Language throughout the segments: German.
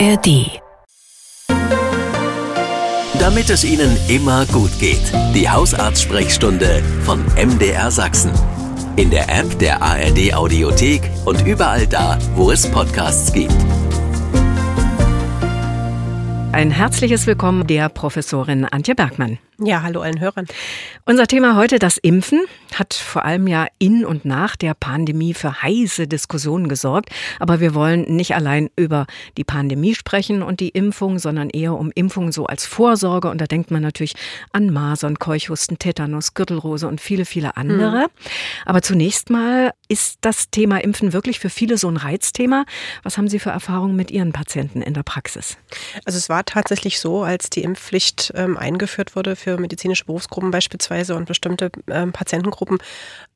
ARD. Damit es Ihnen immer gut geht. Die Hausarzt-Sprechstunde von MDR Sachsen. In der App der ARD Audiothek und überall da, wo es Podcasts gibt. Ein herzliches Willkommen der Professorin Antje Bergmann. Ja, hallo allen Hörern. Unser Thema heute, das Impfen, hat vor allem ja in und nach der Pandemie für heiße Diskussionen gesorgt. Aber wir wollen nicht allein über die Pandemie sprechen und die Impfung, sondern eher um Impfung so als Vorsorge. Und da denkt man natürlich an Masern, Keuchhusten, Tetanus, Gürtelrose und viele, viele andere. Mhm. Aber zunächst mal, ist das Thema Impfen wirklich für viele so ein Reizthema? Was haben Sie für Erfahrungen mit Ihren Patienten in der Praxis? Also es war tatsächlich so, als die Impfpflicht ähm, eingeführt wurde für medizinische Berufsgruppen beispielsweise und bestimmte ähm, Patientengruppen,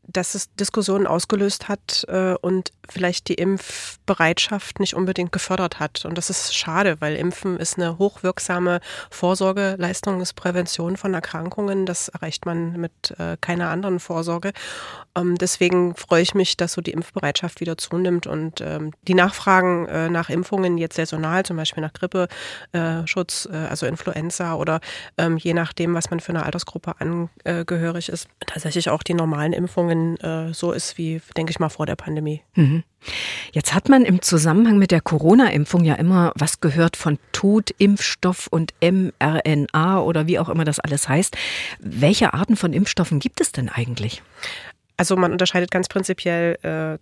dass es Diskussionen ausgelöst hat äh, und vielleicht die Impfbereitschaft nicht unbedingt gefördert hat. Und das ist schade, weil Impfen ist eine hochwirksame Vorsorgeleistung, ist Prävention von Erkrankungen. Das erreicht man mit äh, keiner anderen Vorsorge. Ähm, deswegen freue ich mich, dass so die Impfbereitschaft wieder zunimmt und ähm, die Nachfragen äh, nach Impfungen jetzt saisonal, zum Beispiel nach Grippeschutz, äh, also Influenza oder ähm, je nachdem, was man für eine Altersgruppe angehörig ist, tatsächlich auch die normalen Impfungen weiterhin äh, so ist wie, denke ich mal, vor der Pandemie. Mhm. Jetzt hat man im Zusammenhang mit der Corona-Impfung ja immer was gehört von Totimpfstoff und mRNA oder wie auch immer das alles heißt. Welche Arten von Impfstoffen gibt es denn eigentlich? Also man unterscheidet ganz prinzipiell äh,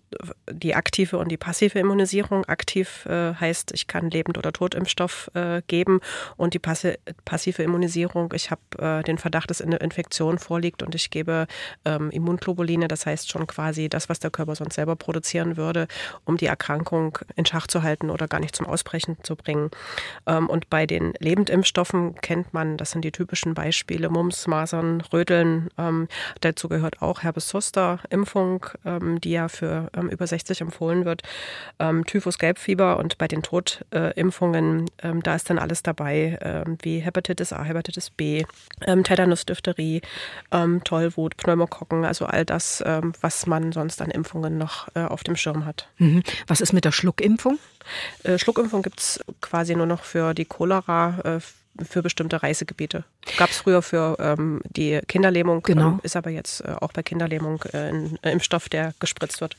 die aktive und die passive Immunisierung. Aktiv äh, heißt, ich kann Lebend- oder Totimpfstoff äh, geben und die passi passive Immunisierung, ich habe äh, den Verdacht, dass eine Infektion vorliegt und ich gebe ähm, Immunglobuline, das heißt schon quasi das, was der Körper sonst selber produzieren würde, um die Erkrankung in Schach zu halten oder gar nicht zum Ausbrechen zu bringen. Ähm, und bei den Lebendimpfstoffen kennt man, das sind die typischen Beispiele, Mumps, Masern, Röteln, ähm, dazu gehört auch Herpes Zoster, Booster-Impfung, ähm, die ja für ähm, über 60 empfohlen wird, ähm, Typhus, Gelbfieber und bei den Totimpfungen, ähm, da ist dann alles dabei, ähm, wie Hepatitis A, Hepatitis B, ähm, Tetanus, Diphtherie, ähm, Tollwut, Pneumokokken, also all das, was man sonst an Impfungen noch äh, auf dem Schirm hat. Mhm. Was ist mit der Schluckimpfung? Äh, Schluckimpfung gibt es quasi nur noch für die Cholera, äh, für bestimmte Reisegebiete. Gab es früher für ähm, die Kinderlähmung, genau. Ähm, ist aber jetzt äh, auch bei Kinderlähmung äh, ein äh, Impfstoff, der gespritzt wird.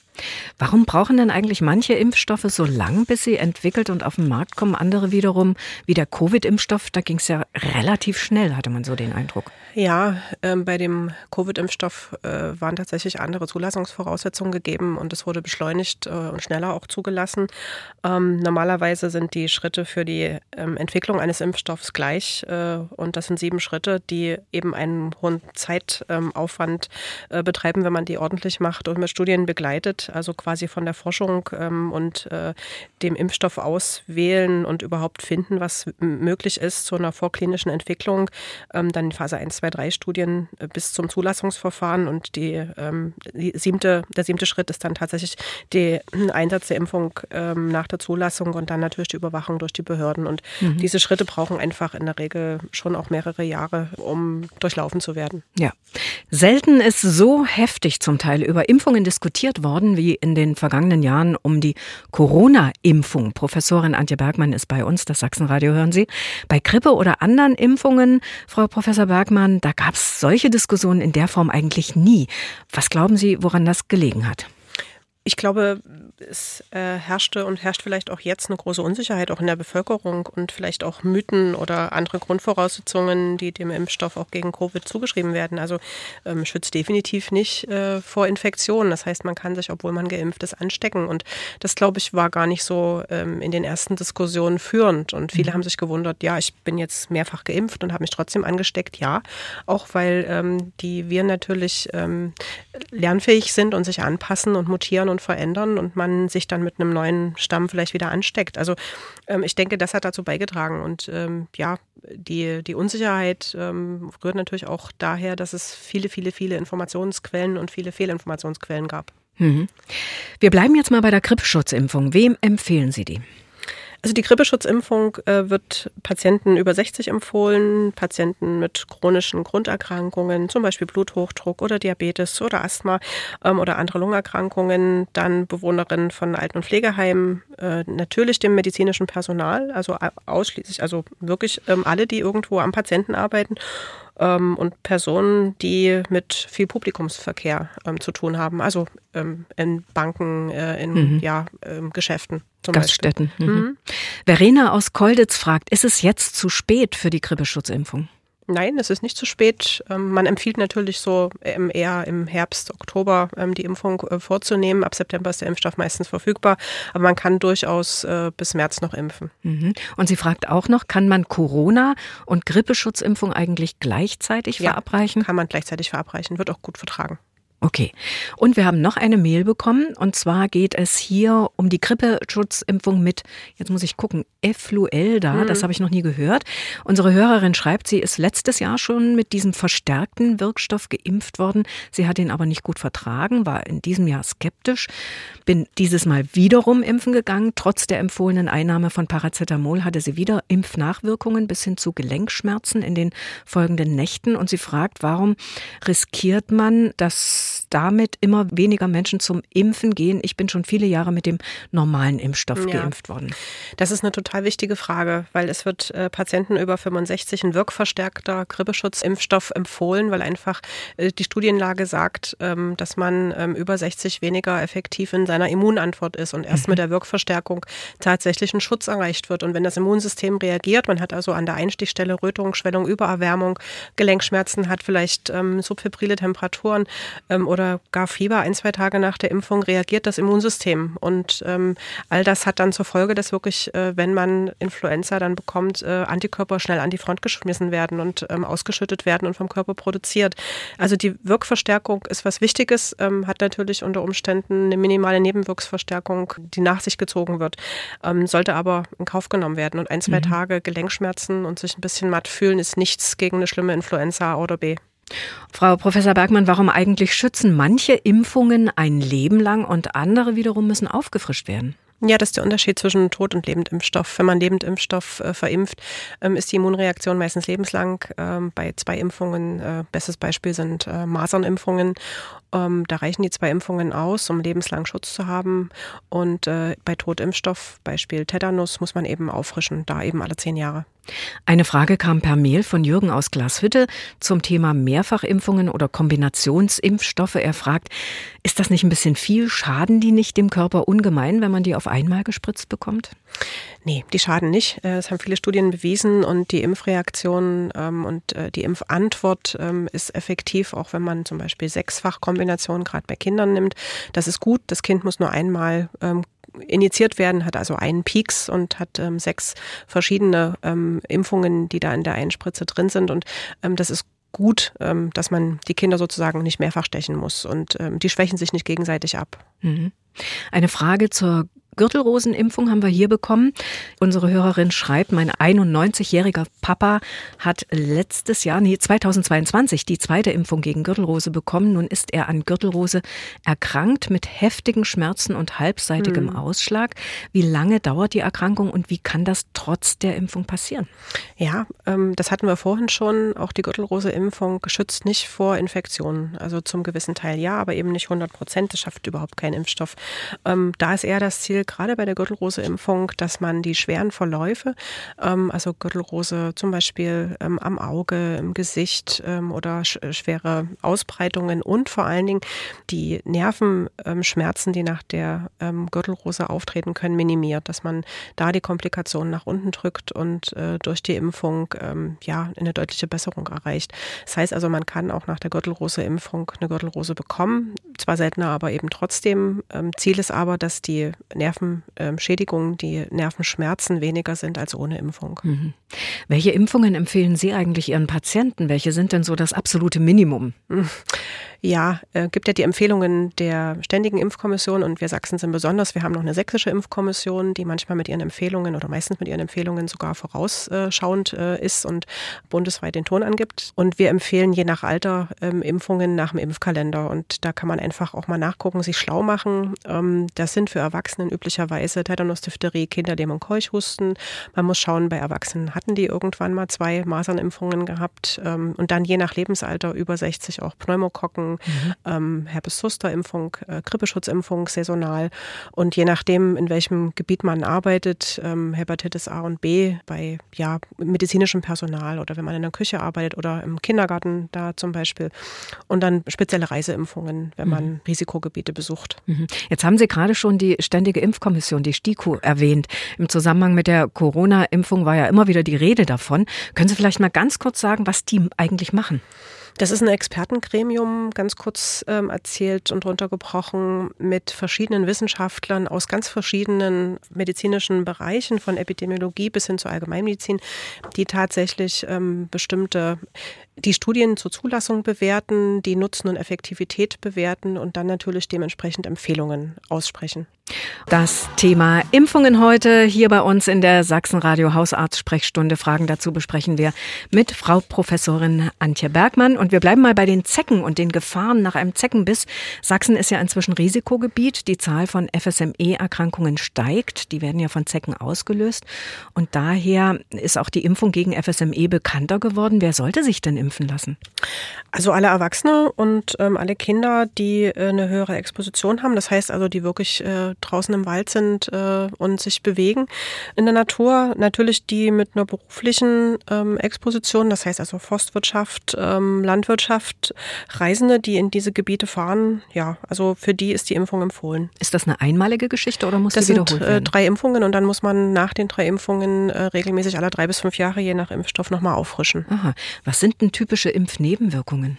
Warum brauchen denn eigentlich manche Impfstoffe so lang, bis sie entwickelt und auf den Markt kommen? Andere wiederum, wie der Covid-Impfstoff, da ging es ja relativ schnell, hatte man so den Eindruck. Ja, ähm, bei dem Covid-Impfstoff äh, waren tatsächlich andere Zulassungsvoraussetzungen gegeben und es wurde beschleunigt äh, und schneller auch zugelassen. Ähm, normalerweise sind die Schritte für die ähm, Entwicklung eines Impfstoffs gleich äh, und das sind sieben Schritte, die eben einen hohen Zeitaufwand äh, betreiben, wenn man die ordentlich macht und mit Studien begleitet, also quasi von der Forschung ähm, und äh, dem Impfstoff auswählen und überhaupt finden, was möglich ist zu einer vorklinischen Entwicklung, ähm, dann Phase 1, 2, 2, 3 Studien äh, bis zum Zulassungsverfahren und die, ähm, die siebte, der siebte Schritt ist dann tatsächlich der Einsatz der Impfung ähm, nach der Zulassung und dann natürlich die Überwachung durch die Behörden. Und mhm. diese Schritte brauchen einfach in der Regel schon auch mehrere Jahre, um durchlaufen zu werden. Ja. Selten ist so heftig zum Teil über Impfungen diskutiert worden wie in den vergangenen Jahren um die Corona-Impfung. Professorin Antje Bergmann ist bei uns, das Sachsenradio hören Sie. Bei Grippe oder anderen Impfungen, Frau Professor Bergmann, da gab es solche Diskussionen in der Form eigentlich nie. Was glauben Sie, woran das gelegen hat? Ich glaube, es äh, herrschte und herrscht vielleicht auch jetzt eine große Unsicherheit auch in der Bevölkerung und vielleicht auch Mythen oder andere Grundvoraussetzungen, die dem Impfstoff auch gegen Covid zugeschrieben werden. Also ähm, schützt definitiv nicht äh, vor Infektionen. Das heißt, man kann sich, obwohl man geimpft ist, anstecken. Und das, glaube ich, war gar nicht so ähm, in den ersten Diskussionen führend. Und viele mhm. haben sich gewundert, ja, ich bin jetzt mehrfach geimpft und habe mich trotzdem angesteckt. Ja, auch weil ähm, die Viren natürlich ähm, lernfähig sind und sich anpassen und mutieren und und verändern und man sich dann mit einem neuen Stamm vielleicht wieder ansteckt. Also ähm, ich denke, das hat dazu beigetragen. Und ähm, ja, die, die Unsicherheit ähm, rührt natürlich auch daher, dass es viele, viele, viele Informationsquellen und viele Fehlinformationsquellen gab. Mhm. Wir bleiben jetzt mal bei der Grippeschutzimpfung. Wem empfehlen Sie die? Also die Grippeschutzimpfung äh, wird Patienten über 60 empfohlen, Patienten mit chronischen Grunderkrankungen, zum Beispiel Bluthochdruck oder Diabetes oder Asthma ähm, oder andere Lungenerkrankungen, dann Bewohnerinnen von Alten- und Pflegeheimen, äh, natürlich dem medizinischen Personal, also ausschließlich, also wirklich ähm, alle, die irgendwo am Patienten arbeiten ähm, und Personen, die mit viel Publikumsverkehr ähm, zu tun haben, also ähm, in Banken, äh, in mhm. ja, ähm, Geschäften. Zum Gaststätten. Mhm. Mhm. Verena aus Kolditz fragt, ist es jetzt zu spät für die Grippeschutzimpfung? Nein, es ist nicht zu spät. Ähm, man empfiehlt natürlich so eher im Herbst, Oktober ähm, die Impfung äh, vorzunehmen. Ab September ist der Impfstoff meistens verfügbar, aber man kann durchaus äh, bis März noch impfen. Mhm. Und sie fragt auch noch, kann man Corona und Grippeschutzimpfung eigentlich gleichzeitig ja, verabreichen? Kann man gleichzeitig verabreichen, wird auch gut vertragen. Okay. Und wir haben noch eine Mail bekommen. Und zwar geht es hier um die Grippeschutzimpfung mit, jetzt muss ich gucken, Effluelda. Mhm. Das habe ich noch nie gehört. Unsere Hörerin schreibt, sie ist letztes Jahr schon mit diesem verstärkten Wirkstoff geimpft worden. Sie hat ihn aber nicht gut vertragen, war in diesem Jahr skeptisch. Bin dieses Mal wiederum impfen gegangen. Trotz der empfohlenen Einnahme von Paracetamol hatte sie wieder Impfnachwirkungen bis hin zu Gelenkschmerzen in den folgenden Nächten. Und sie fragt, warum riskiert man, dass damit immer weniger Menschen zum Impfen gehen. Ich bin schon viele Jahre mit dem normalen Impfstoff ja. geimpft worden. Das ist eine total wichtige Frage, weil es wird äh, Patienten über 65 ein wirkverstärkter Grippeschutzimpfstoff empfohlen, weil einfach äh, die Studienlage sagt, ähm, dass man ähm, über 60 weniger effektiv in seiner Immunantwort ist und erst mhm. mit der Wirkverstärkung tatsächlich ein Schutz erreicht wird. Und wenn das Immunsystem reagiert, man hat also an der Einstichstelle Rötung, Schwellung, Übererwärmung, Gelenkschmerzen, hat vielleicht ähm, subfebrile Temperaturen, ähm, oder gar Fieber ein, zwei Tage nach der Impfung reagiert das Immunsystem. Und ähm, all das hat dann zur Folge, dass wirklich, äh, wenn man Influenza dann bekommt, äh, Antikörper schnell an die Front geschmissen werden und ähm, ausgeschüttet werden und vom Körper produziert. Also die Wirkverstärkung ist was Wichtiges, ähm, hat natürlich unter Umständen eine minimale Nebenwirksverstärkung, die nach sich gezogen wird, ähm, sollte aber in Kauf genommen werden. Und ein, zwei mhm. Tage Gelenkschmerzen und sich ein bisschen matt fühlen ist nichts gegen eine schlimme Influenza A oder B. Frau Professor Bergmann, warum eigentlich schützen manche Impfungen ein Leben lang und andere wiederum müssen aufgefrischt werden? Ja, das ist der Unterschied zwischen Tod- und Lebendimpfstoff. Wenn man Lebendimpfstoff äh, verimpft, ähm, ist die Immunreaktion meistens lebenslang. Ähm, bei zwei Impfungen, äh, bestes Beispiel sind äh, Masernimpfungen. Ähm, da reichen die zwei Impfungen aus, um lebenslang Schutz zu haben. Und äh, bei Totimpfstoff, Beispiel Tetanus, muss man eben auffrischen, da eben alle zehn Jahre. Eine Frage kam per Mail von Jürgen aus Glashütte zum Thema Mehrfachimpfungen oder Kombinationsimpfstoffe. Er fragt, ist das nicht ein bisschen viel? Schaden die nicht dem Körper ungemein, wenn man die auf einmal gespritzt bekommt? Nee, die schaden nicht. Äh, es haben viele Studien bewiesen und die Impfreaktion ähm, und äh, die Impfantwort ähm, ist effektiv, auch wenn man zum Beispiel Sechsfachkombinationen gerade bei Kindern nimmt. Das ist gut. Das Kind muss nur einmal ähm, initiiert werden, hat also einen Peaks und hat ähm, sechs verschiedene ähm, Impfungen, die da in der Einspritze drin sind. Und ähm, das ist gut, ähm, dass man die Kinder sozusagen nicht mehrfach stechen muss. Und ähm, die schwächen sich nicht gegenseitig ab. Mhm. Eine Frage zur Gürtelrosenimpfung haben wir hier bekommen. Unsere Hörerin schreibt, mein 91-jähriger Papa hat letztes Jahr, nee, 2022 die zweite Impfung gegen Gürtelrose bekommen. Nun ist er an Gürtelrose erkrankt mit heftigen Schmerzen und halbseitigem hm. Ausschlag. Wie lange dauert die Erkrankung und wie kann das trotz der Impfung passieren? Ja, ähm, das hatten wir vorhin schon. Auch die Gürtelrose-Impfung schützt nicht vor Infektionen. Also zum gewissen Teil ja, aber eben nicht 100 Prozent. Das schafft überhaupt kein Impfstoff. Ähm, da ist eher das Ziel, gerade bei der Gürtelrose-Impfung, dass man die schweren Verläufe, ähm, also Gürtelrose zum Beispiel ähm, am Auge, im Gesicht ähm, oder sch äh, schwere Ausbreitungen und vor allen Dingen die Nervenschmerzen, die nach der ähm, Gürtelrose auftreten können, minimiert, dass man da die Komplikationen nach unten drückt und äh, durch die Impfung ähm, ja eine deutliche Besserung erreicht. Das heißt also, man kann auch nach der Gürtelrose-Impfung eine Gürtelrose bekommen, zwar seltener, aber eben trotzdem. Ähm, Ziel ist aber, dass die Nerven Nervenschädigungen, die Nervenschmerzen weniger sind als ohne Impfung. Mhm. Welche Impfungen empfehlen Sie eigentlich Ihren Patienten? Welche sind denn so das absolute Minimum? Ja, äh, gibt ja die Empfehlungen der Ständigen Impfkommission und wir Sachsen sind besonders. Wir haben noch eine sächsische Impfkommission, die manchmal mit ihren Empfehlungen oder meistens mit ihren Empfehlungen sogar vorausschauend äh, ist und bundesweit den Ton angibt. Und wir empfehlen je nach Alter ähm, Impfungen nach dem Impfkalender. Und da kann man einfach auch mal nachgucken, sich schlau machen. Ähm, das sind für Erwachsenen üblicherweise Tetanus, Diphtherie, Kinderlehm und Keuchhusten. Man muss schauen, bei Erwachsenen hatten die irgendwann mal zwei Masernimpfungen gehabt ähm, und dann je nach Lebensalter über 60 auch Pneumokokken, mhm. ähm, Herpes-Zoster-Impfung, äh, Grippeschutzimpfung saisonal und je nachdem, in welchem Gebiet man arbeitet, ähm, Hepatitis A und B bei ja, medizinischem Personal oder wenn man in der Küche arbeitet oder im Kindergarten da zum Beispiel und dann spezielle Reiseimpfungen, wenn man mhm. Risikogebiete besucht. Mhm. Jetzt haben Sie gerade schon die Ständige Impfkommission, die STIKO, erwähnt. Im Zusammenhang mit der Corona-Impfung war ja immer wieder die Rede davon. Können Sie vielleicht mal ganz kurz sagen, was die eigentlich machen? Das ist ein Expertengremium, ganz kurz ähm, erzählt und runtergebrochen, mit verschiedenen Wissenschaftlern aus ganz verschiedenen medizinischen Bereichen, von Epidemiologie bis hin zur Allgemeinmedizin, die tatsächlich ähm, bestimmte die Studien zur Zulassung bewerten, die Nutzen und Effektivität bewerten und dann natürlich dementsprechend Empfehlungen aussprechen. Das Thema Impfungen heute hier bei uns in der Sachsenradio Hausarzt-Sprechstunde. Fragen dazu besprechen wir mit Frau Professorin Antje Bergmann. Und wir bleiben mal bei den Zecken und den Gefahren nach einem Zeckenbiss. Sachsen ist ja inzwischen Risikogebiet. Die Zahl von FSME-Erkrankungen steigt. Die werden ja von Zecken ausgelöst. Und daher ist auch die Impfung gegen FSME bekannter geworden. Wer sollte sich denn impfen lassen? Also alle Erwachsene und ähm, alle Kinder, die äh, eine höhere Exposition haben. Das heißt also, die wirklich äh, draußen im Wald sind äh, und sich bewegen in der Natur. Natürlich die mit einer beruflichen ähm, Exposition, das heißt also Forstwirtschaft, ähm, Landwirtschaft, Reisende, die in diese Gebiete fahren. Ja, also für die ist die Impfung empfohlen. Ist das eine einmalige Geschichte oder muss das die wiederholt sind, äh, werden? drei Impfungen und dann muss man nach den drei Impfungen äh, regelmäßig alle drei bis fünf Jahre je nach Impfstoff nochmal auffrischen. Aha. Was sind denn typische Impfnebenwirkungen?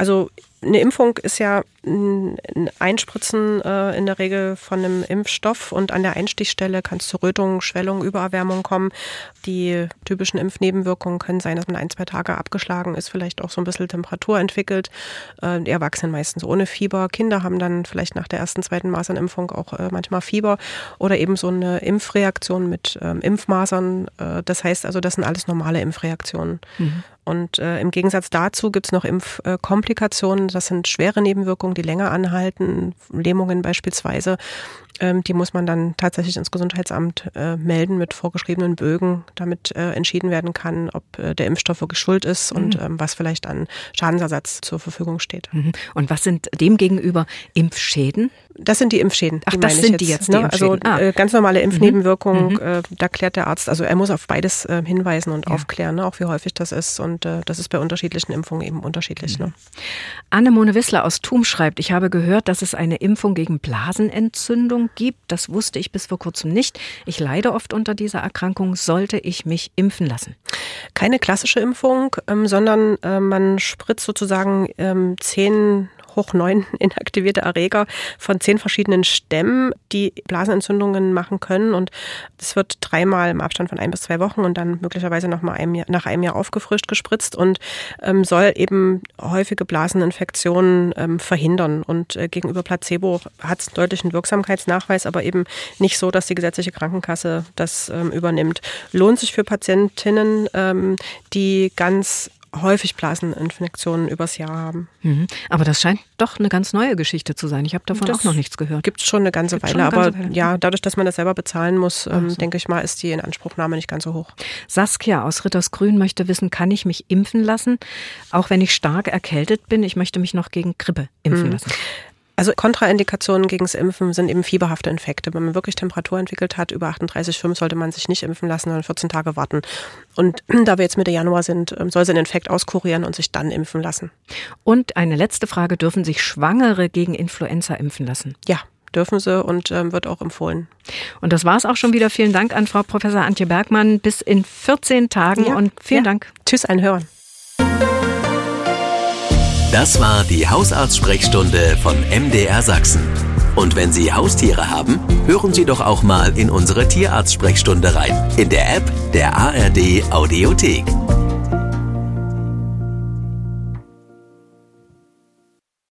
Also eine Impfung ist ja ein Einspritzen äh, in der Regel von einem Impfstoff und an der Einstichstelle kann es zu Rötung, Schwellung, Übererwärmung kommen. Die typischen Impfnebenwirkungen können sein, dass man ein, zwei Tage abgeschlagen ist, vielleicht auch so ein bisschen Temperatur entwickelt. Äh, die Erwachsenen meistens ohne Fieber. Kinder haben dann vielleicht nach der ersten, zweiten Masernimpfung auch äh, manchmal Fieber oder eben so eine Impfreaktion mit ähm, Impfmasern. Äh, das heißt also, das sind alles normale Impfreaktionen. Mhm. Und äh, im Gegensatz dazu gibt es noch Impfkomplikationen. Das sind schwere Nebenwirkungen, die länger anhalten, Lähmungen beispielsweise. Ähm, die muss man dann tatsächlich ins Gesundheitsamt äh, melden mit vorgeschriebenen Bögen, damit äh, entschieden werden kann, ob äh, der Impfstoff wirklich schuld ist mhm. und ähm, was vielleicht an Schadensersatz zur Verfügung steht. Mhm. Und was sind demgegenüber Impfschäden? Das sind die Impfschäden. Ach, die das sind jetzt, die jetzt, die ne? Also ah. Äh, ganz normale Impfnebenwirkungen, mhm. Äh, da klärt der Arzt, also er muss auf beides äh, hinweisen und ja. aufklären, ne? auch wie häufig das ist. Und das ist bei unterschiedlichen Impfungen eben unterschiedlich. Ne? Anne-Mone Wissler aus Thum schreibt, ich habe gehört, dass es eine Impfung gegen Blasenentzündung gibt. Das wusste ich bis vor kurzem nicht. Ich leide oft unter dieser Erkrankung. Sollte ich mich impfen lassen? Keine klassische Impfung, ähm, sondern äh, man spritzt sozusagen ähm, zehn hoch neun inaktivierte Erreger von zehn verschiedenen Stämmen, die Blasenentzündungen machen können. Und es wird dreimal im Abstand von ein bis zwei Wochen und dann möglicherweise noch mal einem Jahr, nach einem Jahr aufgefrischt gespritzt und ähm, soll eben häufige Blaseninfektionen ähm, verhindern. Und äh, gegenüber Placebo hat es deutlichen Wirksamkeitsnachweis, aber eben nicht so, dass die gesetzliche Krankenkasse das ähm, übernimmt. Lohnt sich für Patientinnen, ähm, die ganz häufig Blaseninfektionen übers Jahr haben. Mhm. Aber das scheint doch eine ganz neue Geschichte zu sein. Ich habe davon das auch noch nichts gehört. Gibt es schon eine ganze Weile, eine ganze aber Weile. ja, dadurch, dass man das selber bezahlen muss, ähm, so. denke ich mal, ist die Inanspruchnahme nicht ganz so hoch. Saskia aus Rittersgrün möchte wissen, kann ich mich impfen lassen, auch wenn ich stark erkältet bin? Ich möchte mich noch gegen Grippe impfen mhm. lassen. Also Kontraindikationen gegen das Impfen sind eben fieberhafte Infekte. Wenn man wirklich Temperatur entwickelt hat, über 38,5 sollte man sich nicht impfen lassen, sondern 14 Tage warten. Und da wir jetzt Mitte Januar sind, ähm, soll sie den Infekt auskurieren und sich dann impfen lassen. Und eine letzte Frage, dürfen sich Schwangere gegen Influenza impfen lassen? Ja, dürfen sie und ähm, wird auch empfohlen. Und das war es auch schon wieder. Vielen Dank an Frau Professor Antje Bergmann. Bis in 14 Tagen ja, und vielen ja. Dank. Tschüss, ein Hören. Das war die Hausarzt-Sprechstunde von MDR Sachsen. Und wenn Sie Haustiere haben, hören Sie doch auch mal in unsere Tierarzt-Sprechstunde rein. In der App der ARD Audiothek.